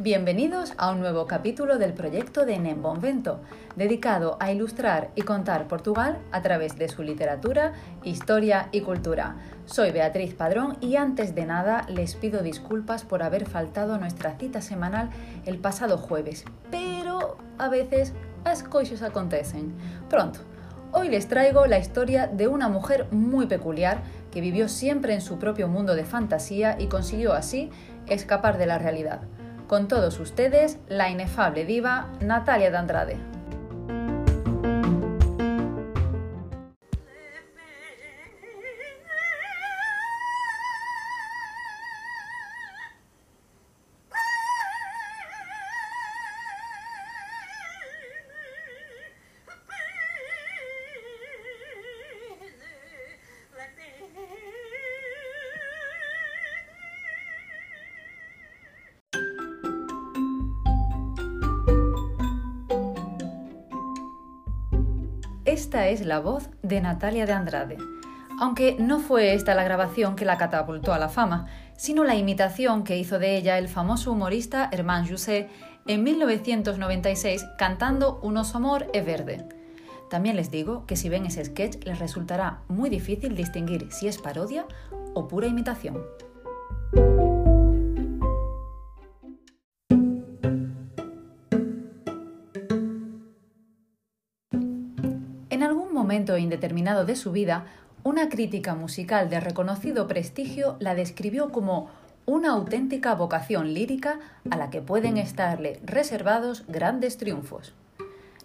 Bienvenidos a un nuevo capítulo del proyecto de Nembonvento, dedicado a ilustrar y contar Portugal a través de su literatura, historia y cultura. Soy Beatriz Padrón y antes de nada les pido disculpas por haber faltado a nuestra cita semanal el pasado jueves, pero a veces las cosas acontecen. Pronto, hoy les traigo la historia de una mujer muy peculiar que vivió siempre en su propio mundo de fantasía y consiguió así escapar de la realidad. Con todos ustedes, la inefable diva Natalia de Andrade. Esta es la voz de Natalia de Andrade. Aunque no fue esta la grabación que la catapultó a la fama, sino la imitación que hizo de ella el famoso humorista Herman José en 1996 cantando Un oso amor e verde. También les digo que si ven ese sketch les resultará muy difícil distinguir si es parodia o pura imitación. Momento indeterminado de su vida, una crítica musical de reconocido prestigio la describió como una auténtica vocación lírica a la que pueden estarle reservados grandes triunfos.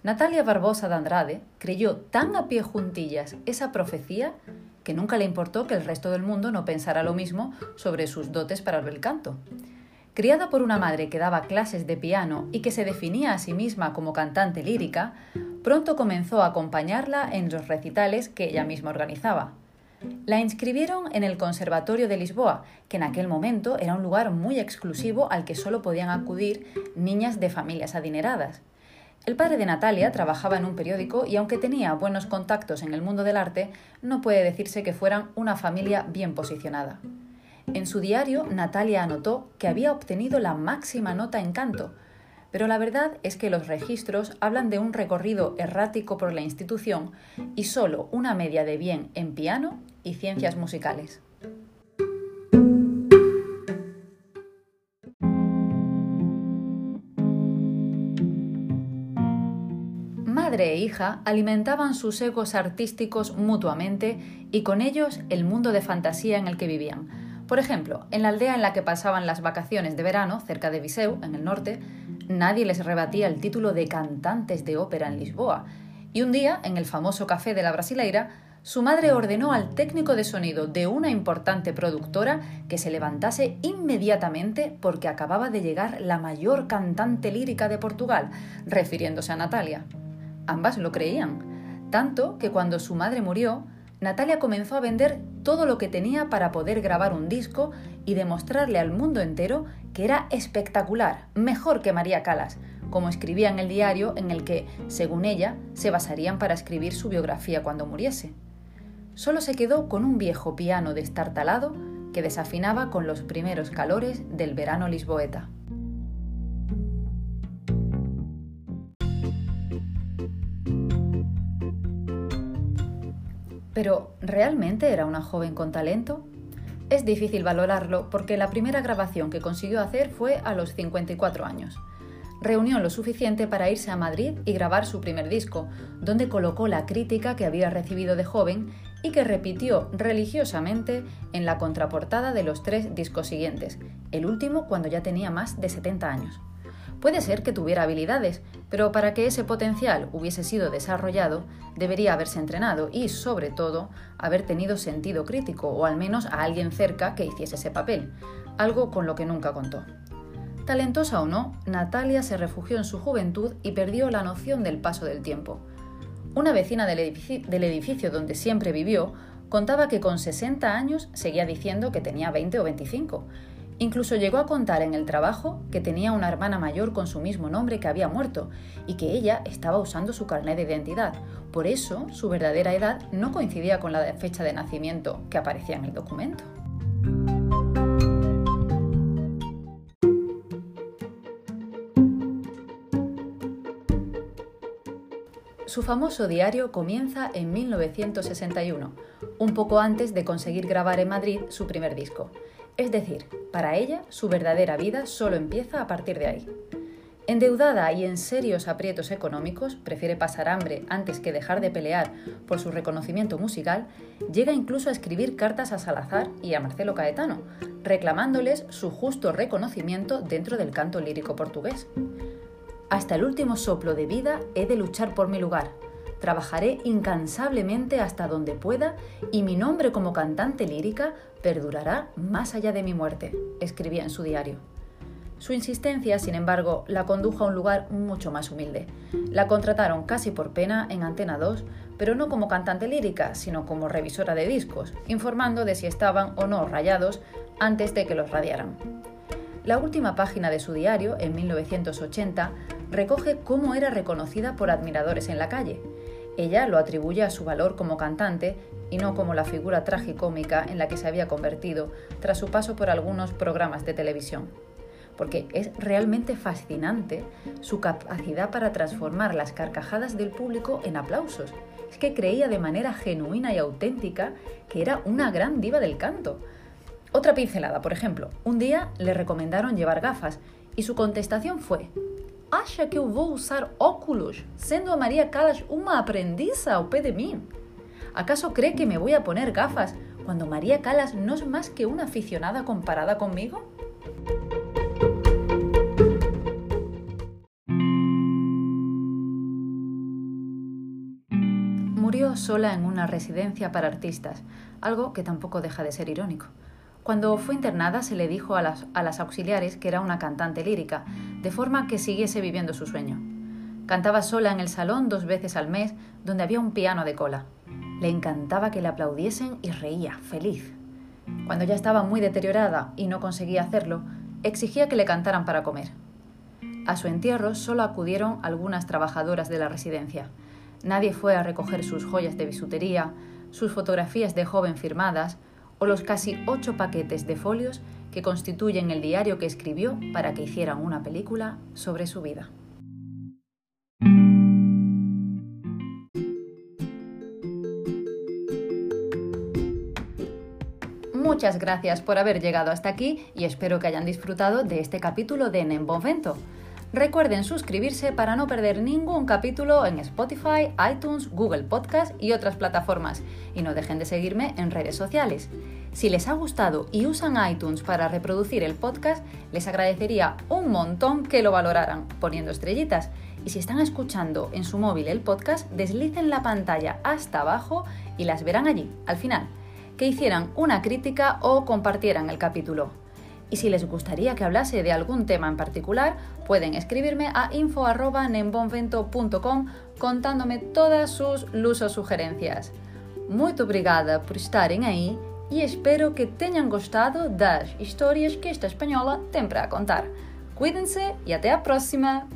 Natalia Barbosa de Andrade creyó tan a pie juntillas esa profecía que nunca le importó que el resto del mundo no pensara lo mismo sobre sus dotes para el canto. Criada por una madre que daba clases de piano y que se definía a sí misma como cantante lírica, pronto comenzó a acompañarla en los recitales que ella misma organizaba. La inscribieron en el Conservatorio de Lisboa, que en aquel momento era un lugar muy exclusivo al que solo podían acudir niñas de familias adineradas. El padre de Natalia trabajaba en un periódico y aunque tenía buenos contactos en el mundo del arte, no puede decirse que fueran una familia bien posicionada. En su diario, Natalia anotó que había obtenido la máxima nota en canto, pero la verdad es que los registros hablan de un recorrido errático por la institución y solo una media de bien en piano y ciencias musicales. Madre e hija alimentaban sus egos artísticos mutuamente y con ellos el mundo de fantasía en el que vivían. Por ejemplo, en la aldea en la que pasaban las vacaciones de verano, cerca de Viseu, en el norte, nadie les rebatía el título de cantantes de ópera en Lisboa. Y un día, en el famoso café de la Brasileira, su madre ordenó al técnico de sonido de una importante productora que se levantase inmediatamente porque acababa de llegar la mayor cantante lírica de Portugal, refiriéndose a Natalia. Ambas lo creían, tanto que cuando su madre murió, Natalia comenzó a vender todo lo que tenía para poder grabar un disco y demostrarle al mundo entero que era espectacular, mejor que María Calas, como escribía en el diario en el que, según ella, se basarían para escribir su biografía cuando muriese. Solo se quedó con un viejo piano destartalado que desafinaba con los primeros calores del verano lisboeta. Pero, ¿realmente era una joven con talento? Es difícil valorarlo porque la primera grabación que consiguió hacer fue a los 54 años. Reunió lo suficiente para irse a Madrid y grabar su primer disco, donde colocó la crítica que había recibido de joven y que repitió religiosamente en la contraportada de los tres discos siguientes, el último cuando ya tenía más de 70 años. Puede ser que tuviera habilidades, pero para que ese potencial hubiese sido desarrollado, debería haberse entrenado y, sobre todo, haber tenido sentido crítico o al menos a alguien cerca que hiciese ese papel, algo con lo que nunca contó. Talentosa o no, Natalia se refugió en su juventud y perdió la noción del paso del tiempo. Una vecina del edificio, donde siempre vivió contaba que con 60 años seguía diciendo que tenía 20 o 25 Incluso llegó a contar en el trabajo que tenía una hermana mayor con su mismo nombre que había muerto y que ella estaba usando su carnet de identidad. Por eso su verdadera edad no coincidía con la fecha de nacimiento que aparecía en el documento. Su famoso diario comienza en 1961, un poco antes de conseguir grabar en Madrid su primer disco. Es decir, para ella su verdadera vida solo empieza a partir de ahí. Endeudada y en serios aprietos económicos, prefiere pasar hambre antes que dejar de pelear por su reconocimiento musical, llega incluso a escribir cartas a Salazar y a Marcelo Caetano, reclamándoles su justo reconocimiento dentro del canto lírico portugués. Hasta el último soplo de vida he de luchar por mi lugar. Trabajaré incansablemente hasta donde pueda y mi nombre como cantante lírica perdurará más allá de mi muerte, escribía en su diario. Su insistencia, sin embargo, la condujo a un lugar mucho más humilde. La contrataron casi por pena en Antena 2, pero no como cantante lírica, sino como revisora de discos, informando de si estaban o no rayados antes de que los radiaran. La última página de su diario, en 1980, recoge cómo era reconocida por admiradores en la calle. Ella lo atribuye a su valor como cantante y no como la figura tragicómica en la que se había convertido tras su paso por algunos programas de televisión. Porque es realmente fascinante su capacidad para transformar las carcajadas del público en aplausos. Es que creía de manera genuina y auténtica que era una gran diva del canto. Otra pincelada, por ejemplo, un día le recomendaron llevar gafas y su contestación fue acha que eu vou usar óculos, sendo a María Calas una aprendiza ao pé? ¿Acaso cree que me voy a poner gafas cuando María Calas no es más que una aficionada comparada conmigo? Murió sola en una residencia para artistas, algo que tampoco deja de ser irónico. Cuando fue internada se le dijo a las, auxiliares que era una cantante lírica, de forma que siguiese viviendo su sueño. Cantaba sola en el salón dos veces al mes, donde había un piano de cola. Le encantaba que le aplaudiesen y reía, feliz. Cuando ya estaba muy deteriorada y no conseguía hacerlo, exigía que le cantaran para comer. A su entierro solo acudieron algunas trabajadoras de la residencia. Nadie fue a recoger sus joyas de bisutería, sus fotografías de joven firmadas, o los casi ocho paquetes de folios que constituyen el diario que escribió para que hicieran una película sobre su vida. Muchas gracias por haber llegado hasta aquí y espero que hayan disfrutado de este capítulo de Nembonvento. Recuerden suscribirse para no perder ningún capítulo en Spotify, iTunes, Google Podcast y otras plataformas. Y no dejen de seguirme en redes sociales. Si les ha gustado y usan iTunes para reproducir el podcast, les agradecería un montón que lo valoraran poniendo estrellitas. Y si están escuchando en su móvil el podcast, deslicen la pantalla hasta abajo y las verán allí, al final. Que hicieran una crítica o compartieran el capítulo. Y si les gustaría que hablase de algún tema en particular, pueden escribirme a info.nembonvento.com contándome todas sus lusos sugerencias. Muito obrigada por estarem aí e espero que tenham gostado das histórias que esta espanhola tem para contar. Cuidem-se e até a próxima!